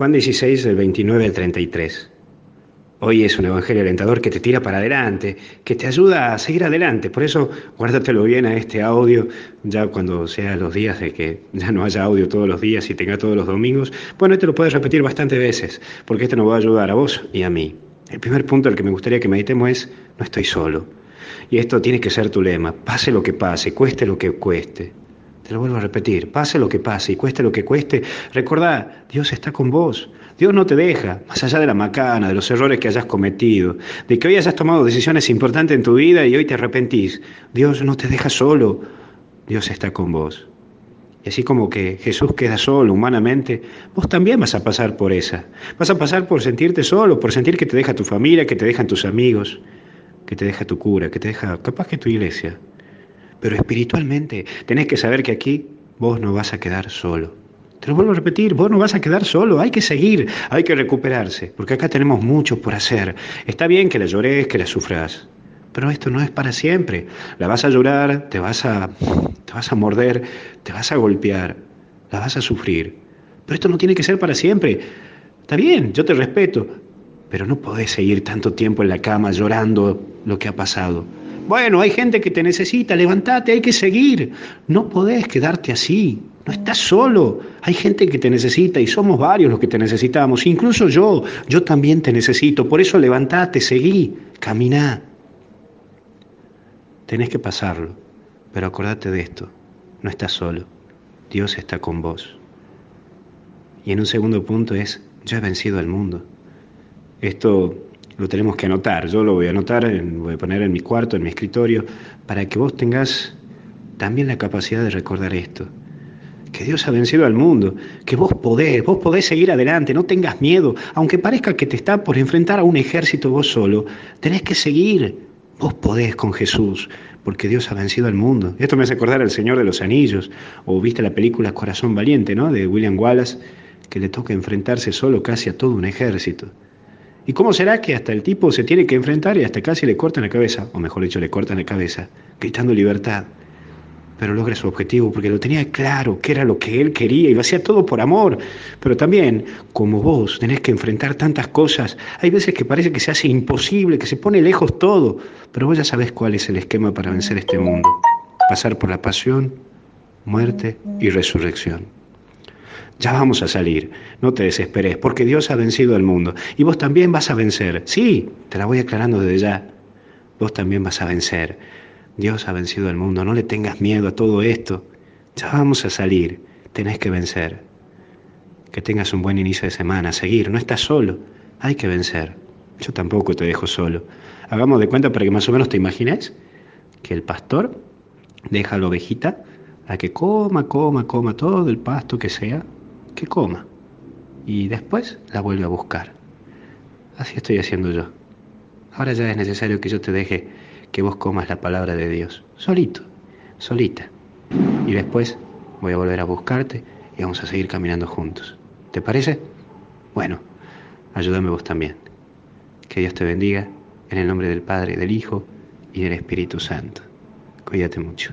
Juan 16, del 29 al 33. Hoy es un evangelio alentador que te tira para adelante, que te ayuda a seguir adelante. Por eso, guárdatelo bien a este audio, ya cuando sea los días de que ya no haya audio todos los días y tenga todos los domingos. Bueno, este lo puedes repetir bastantes veces, porque este nos va a ayudar a vos y a mí. El primer punto al que me gustaría que meditemos es, no estoy solo. Y esto tiene que ser tu lema, pase lo que pase, cueste lo que cueste. Te lo vuelvo a repetir, pase lo que pase y cueste lo que cueste, recordá, Dios está con vos. Dios no te deja, más allá de la macana, de los errores que hayas cometido, de que hoy hayas tomado decisiones importantes en tu vida y hoy te arrepentís. Dios no te deja solo, Dios está con vos. Y así como que Jesús queda solo humanamente, vos también vas a pasar por esa. Vas a pasar por sentirte solo, por sentir que te deja tu familia, que te dejan tus amigos, que te deja tu cura, que te deja capaz que tu iglesia. Pero espiritualmente tenés que saber que aquí vos no vas a quedar solo. Te lo vuelvo a repetir, vos no vas a quedar solo, hay que seguir, hay que recuperarse, porque acá tenemos mucho por hacer. Está bien que la llores, que la sufras, pero esto no es para siempre. La vas a llorar, te vas a, te vas a morder, te vas a golpear, la vas a sufrir. Pero esto no tiene que ser para siempre. Está bien, yo te respeto, pero no podés seguir tanto tiempo en la cama llorando lo que ha pasado. Bueno, hay gente que te necesita, levántate, hay que seguir. No podés quedarte así. No estás solo. Hay gente que te necesita y somos varios los que te necesitamos. Incluso yo, yo también te necesito. Por eso levántate, seguí, caminá. Tenés que pasarlo. Pero acordate de esto. No estás solo. Dios está con vos. Y en un segundo punto es, yo he vencido al mundo. Esto lo tenemos que anotar. Yo lo voy a anotar, voy a poner en mi cuarto, en mi escritorio, para que vos tengas también la capacidad de recordar esto. Que Dios ha vencido al mundo, que vos podés, vos podés seguir adelante, no tengas miedo, aunque parezca que te está por enfrentar a un ejército vos solo, tenés que seguir, vos podés con Jesús, porque Dios ha vencido al mundo. Esto me hace acordar al Señor de los Anillos, o viste la película Corazón Valiente, ¿no? De William Wallace, que le toca enfrentarse solo casi a todo un ejército. ¿Y cómo será que hasta el tipo se tiene que enfrentar y hasta casi le cortan la cabeza, o mejor dicho, le cortan la cabeza, gritando libertad? Pero logra su objetivo porque lo tenía claro, que era lo que él quería y lo hacía todo por amor. Pero también, como vos tenés que enfrentar tantas cosas, hay veces que parece que se hace imposible, que se pone lejos todo, pero vos ya sabés cuál es el esquema para vencer este mundo. Pasar por la pasión, muerte y resurrección. Ya vamos a salir, no te desesperes, porque Dios ha vencido al mundo y vos también vas a vencer. Sí, te la voy aclarando desde ya. Vos también vas a vencer. Dios ha vencido al mundo, no le tengas miedo a todo esto. Ya vamos a salir, tenés que vencer. Que tengas un buen inicio de semana, seguir, no estás solo, hay que vencer. Yo tampoco te dejo solo. Hagamos de cuenta para que más o menos te imagines que el pastor deja a la ovejita a que coma, coma, coma todo el pasto que sea que coma y después la vuelve a buscar. Así estoy haciendo yo. Ahora ya es necesario que yo te deje que vos comas la palabra de Dios, solito, solita. Y después voy a volver a buscarte y vamos a seguir caminando juntos. ¿Te parece? Bueno, ayúdame vos también. Que Dios te bendiga en el nombre del Padre, del Hijo y del Espíritu Santo. Cuídate mucho.